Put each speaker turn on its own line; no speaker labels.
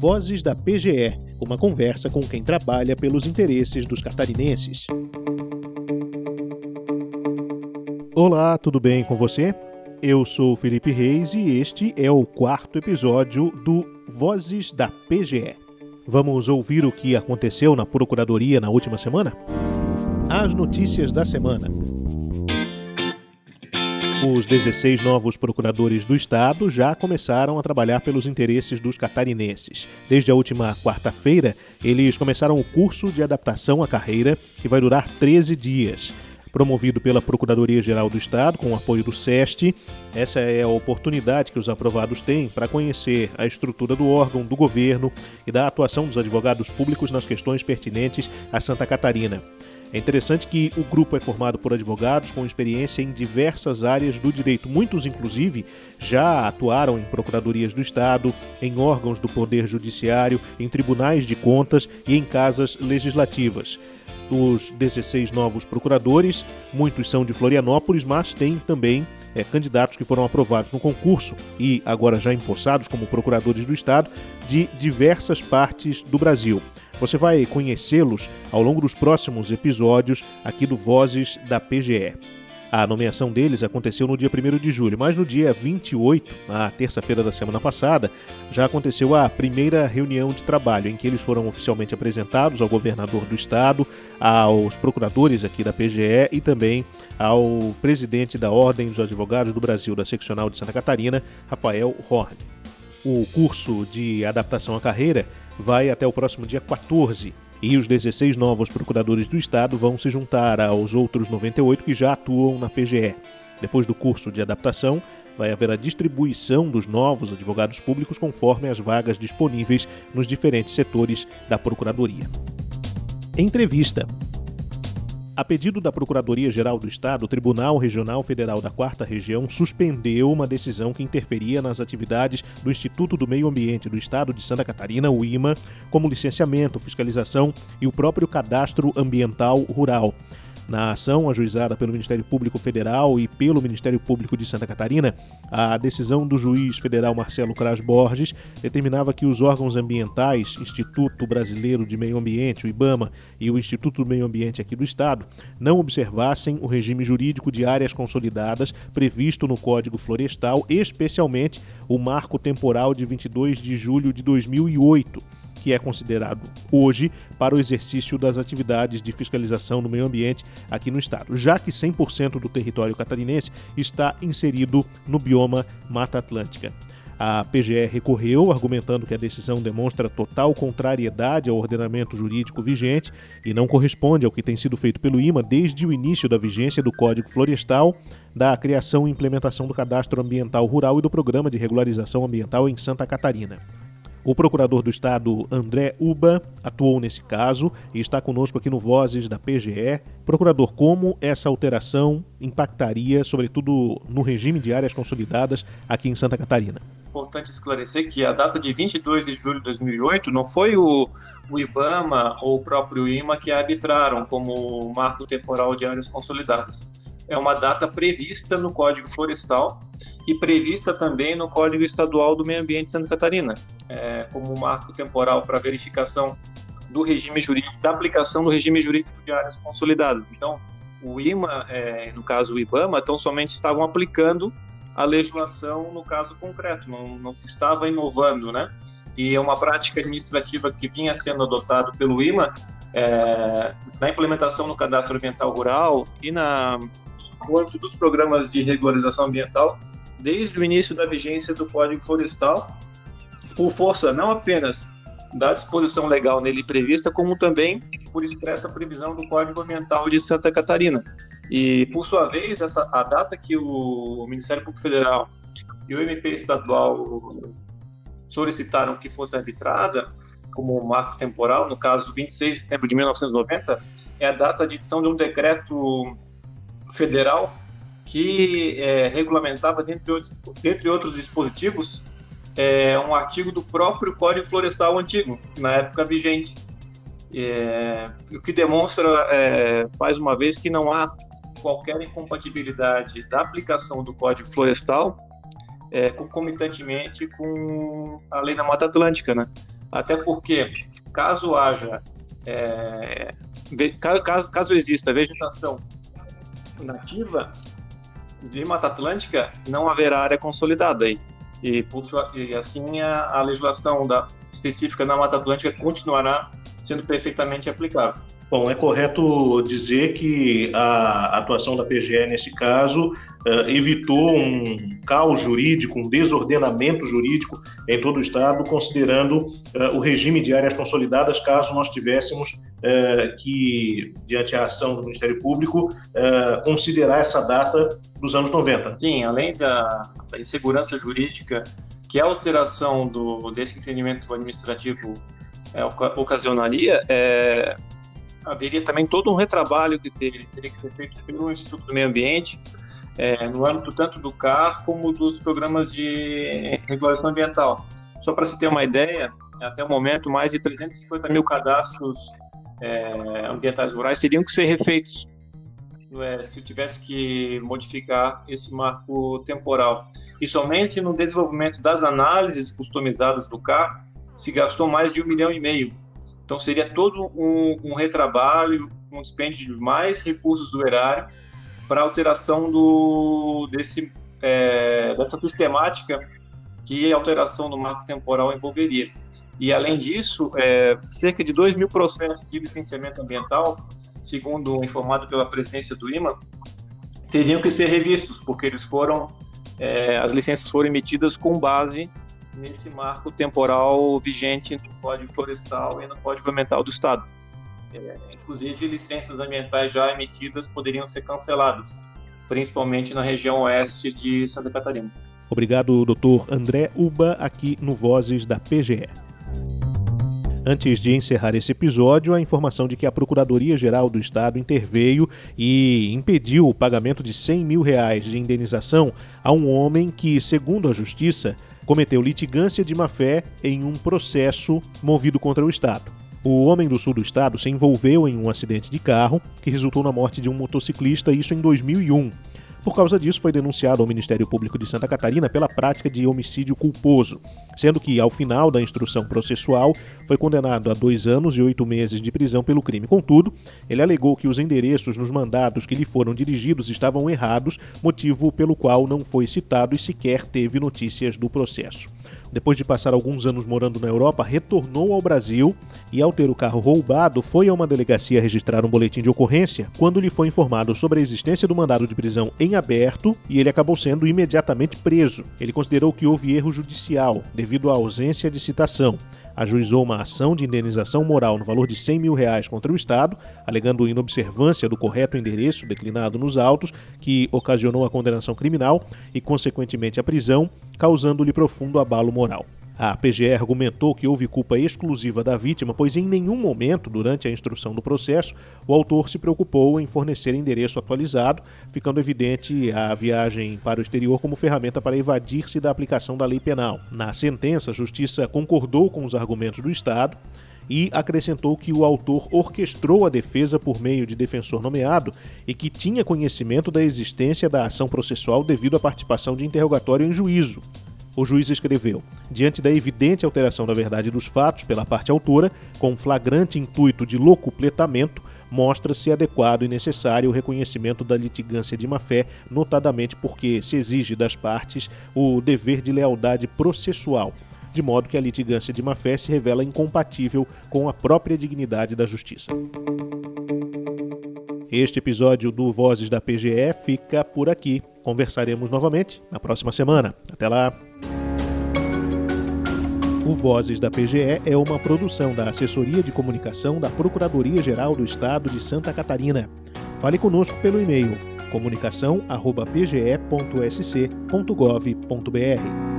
Vozes da PGE, uma conversa com quem trabalha pelos interesses dos catarinenses. Olá, tudo bem com você? Eu sou Felipe Reis e este é o quarto episódio do Vozes da PGE. Vamos ouvir o que aconteceu na Procuradoria na última semana? As notícias da semana. Os 16 novos procuradores do Estado já começaram a trabalhar pelos interesses dos catarinenses. Desde a última quarta-feira, eles começaram o curso de adaptação à carreira, que vai durar 13 dias. Promovido pela Procuradoria-Geral do Estado, com o apoio do SEST, essa é a oportunidade que os aprovados têm para conhecer a estrutura do órgão, do governo e da atuação dos advogados públicos nas questões pertinentes a Santa Catarina. É interessante que o grupo é formado por advogados com experiência em diversas áreas do direito. Muitos, inclusive, já atuaram em procuradorias do Estado, em órgãos do Poder Judiciário, em tribunais de contas e em casas legislativas. Dos 16 novos procuradores, muitos são de Florianópolis, mas tem também é, candidatos que foram aprovados no concurso e agora já empossados como procuradores do Estado de diversas partes do Brasil. Você vai conhecê-los ao longo dos próximos episódios aqui do Vozes da PGE. A nomeação deles aconteceu no dia 1 de julho, mas no dia 28, na terça-feira da semana passada, já aconteceu a primeira reunião de trabalho, em que eles foram oficialmente apresentados ao governador do estado, aos procuradores aqui da PGE e também ao presidente da Ordem dos Advogados do Brasil da Seccional de Santa Catarina, Rafael Horn. O curso de adaptação à carreira vai até o próximo dia 14. E os 16 novos procuradores do Estado vão se juntar aos outros 98 que já atuam na PGE. Depois do curso de adaptação, vai haver a distribuição dos novos advogados públicos conforme as vagas disponíveis nos diferentes setores da Procuradoria. Entrevista. A pedido da Procuradoria-Geral do Estado, o Tribunal Regional Federal da Quarta Região suspendeu uma decisão que interferia nas atividades do Instituto do Meio Ambiente do Estado de Santa Catarina, o IMA, como licenciamento, fiscalização e o próprio cadastro ambiental rural. Na ação ajuizada pelo Ministério Público Federal e pelo Ministério Público de Santa Catarina, a decisão do juiz federal Marcelo Cras Borges determinava que os órgãos ambientais, Instituto Brasileiro de Meio Ambiente, o IBAMA, e o Instituto do Meio Ambiente aqui do Estado, não observassem o regime jurídico de áreas consolidadas previsto no Código Florestal, especialmente o marco temporal de 22 de julho de 2008 que é considerado hoje para o exercício das atividades de fiscalização do meio ambiente aqui no estado, já que 100% do território catarinense está inserido no bioma Mata Atlântica. A PGE recorreu, argumentando que a decisão demonstra total contrariedade ao ordenamento jurídico vigente e não corresponde ao que tem sido feito pelo IMA desde o início da vigência do Código Florestal, da criação e implementação do Cadastro Ambiental Rural e do Programa de Regularização Ambiental em Santa Catarina. O procurador do Estado, André Uba, atuou nesse caso e está conosco aqui no Vozes da PGE. Procurador, como essa alteração impactaria, sobretudo, no regime de áreas consolidadas aqui em Santa Catarina?
Importante esclarecer que a data de 22 de julho de 2008 não foi o, o IBAMA ou o próprio IMA que arbitraram como marco temporal de áreas consolidadas. É uma data prevista no Código Florestal e prevista também no Código Estadual do Meio Ambiente de Santa Catarina, é, como marco temporal para verificação do regime jurídico, da aplicação do regime jurídico de áreas consolidadas. Então, o IMA, é, no caso o IBAMA, tão somente estavam aplicando a legislação no caso concreto, não, não se estava inovando, né? E é uma prática administrativa que vinha sendo adotada pelo IMA é, na implementação no cadastro ambiental rural e na quanto dos programas de regularização ambiental desde o início da vigência do Código Florestal, por força não apenas da disposição legal nele prevista, como também por expressa previsão do Código Ambiental de Santa Catarina. E, por sua vez, essa, a data que o Ministério Público Federal e o MP estadual solicitaram que fosse arbitrada como marco temporal, no caso 26 de setembro de 1990, é a data de edição de um decreto federal que é, regulamentava, dentre outros, dentre outros dispositivos, é, um artigo do próprio Código Florestal antigo, na época vigente. É, o que demonstra, é, mais uma vez, que não há qualquer incompatibilidade da aplicação do Código Florestal é, concomitantemente com a lei da Mata Atlântica, né? Até porque, caso haja, é, caso, caso exista vegetação nativa de Mata Atlântica, não haverá área consolidada aí. E, e assim a, a legislação da, específica na Mata Atlântica continuará sendo perfeitamente aplicável.
Bom, é correto dizer que a atuação da PGE nesse caso uh, evitou um caos jurídico, um desordenamento jurídico em todo o Estado, considerando uh, o regime de áreas consolidadas, caso nós tivéssemos uh, que, diante a ação do Ministério Público, considerar essa data dos anos 90.
Sim, além da insegurança jurídica que a alteração do, desse entendimento administrativo é, ocasionaria, é, haveria também todo um retrabalho que teria, teria que ser feito pelo Instituto do Meio Ambiente, é, no âmbito tanto do CAR como dos programas de regulação ambiental. Só para se ter uma ideia, até o momento, mais de 350 mil cadastros é, ambientais rurais teriam que ser refeitos é, se tivesse que modificar esse marco temporal. E somente no desenvolvimento das análises customizadas do CAR se gastou mais de um milhão e meio então seria todo um, um retrabalho, um dispêndio de mais recursos do erário para alteração do, desse, é, dessa sistemática que a alteração do marco temporal envolveria. E, além disso, é, cerca de 2 mil processos de licenciamento ambiental, segundo informado pela presidência do IMA, teriam que ser revistos, porque eles foram, é, as licenças foram emitidas com base nesse marco temporal vigente no Código Florestal e no Código Ambiental do Estado. É, inclusive, licenças ambientais já emitidas poderiam ser canceladas, principalmente na região oeste de Santa Catarina.
Obrigado, doutor André Uba, aqui no Vozes da PGE. Antes de encerrar esse episódio, a informação de que a Procuradoria-Geral do Estado interveio e impediu o pagamento de 100 mil reais de indenização a um homem que, segundo a Justiça, cometeu litigância de má-fé em um processo movido contra o Estado. O homem do sul do estado se envolveu em um acidente de carro que resultou na morte de um motociclista, isso em 2001. Por causa disso, foi denunciado ao Ministério Público de Santa Catarina pela prática de homicídio culposo, sendo que, ao final da instrução processual, foi condenado a dois anos e oito meses de prisão pelo crime. Contudo, ele alegou que os endereços nos mandados que lhe foram dirigidos estavam errados, motivo pelo qual não foi citado e sequer teve notícias do processo depois de passar alguns anos morando na Europa, retornou ao Brasil e, ao ter o carro roubado, foi a uma delegacia registrar um boletim de ocorrência quando lhe foi informado sobre a existência do mandado de prisão em aberto e ele acabou sendo imediatamente preso. Ele considerou que houve erro judicial devido à ausência de citação ajuizou uma ação de indenização moral no valor de 100 mil reais contra o Estado, alegando inobservância do correto endereço declinado nos autos, que ocasionou a condenação criminal e, consequentemente, a prisão, causando-lhe profundo abalo moral. A PGR argumentou que houve culpa exclusiva da vítima, pois em nenhum momento, durante a instrução do processo, o autor se preocupou em fornecer endereço atualizado, ficando evidente a viagem para o exterior como ferramenta para evadir-se da aplicação da lei penal. Na sentença, a Justiça concordou com os argumentos do Estado e acrescentou que o autor orquestrou a defesa por meio de defensor nomeado e que tinha conhecimento da existência da ação processual devido à participação de interrogatório em juízo. O juiz escreveu: diante da evidente alteração da verdade dos fatos pela parte autora, com flagrante intuito de locupletamento, mostra-se adequado e necessário o reconhecimento da litigância de má-fé, notadamente porque se exige das partes o dever de lealdade processual, de modo que a litigância de má-fé se revela incompatível com a própria dignidade da justiça. Este episódio do Vozes da PGE fica por aqui. Conversaremos novamente na próxima semana. Até lá! O Vozes da PGE é uma produção da Assessoria de Comunicação da Procuradoria-Geral do Estado de Santa Catarina. Fale conosco pelo e-mail comunicação@pge.sc.gov.br.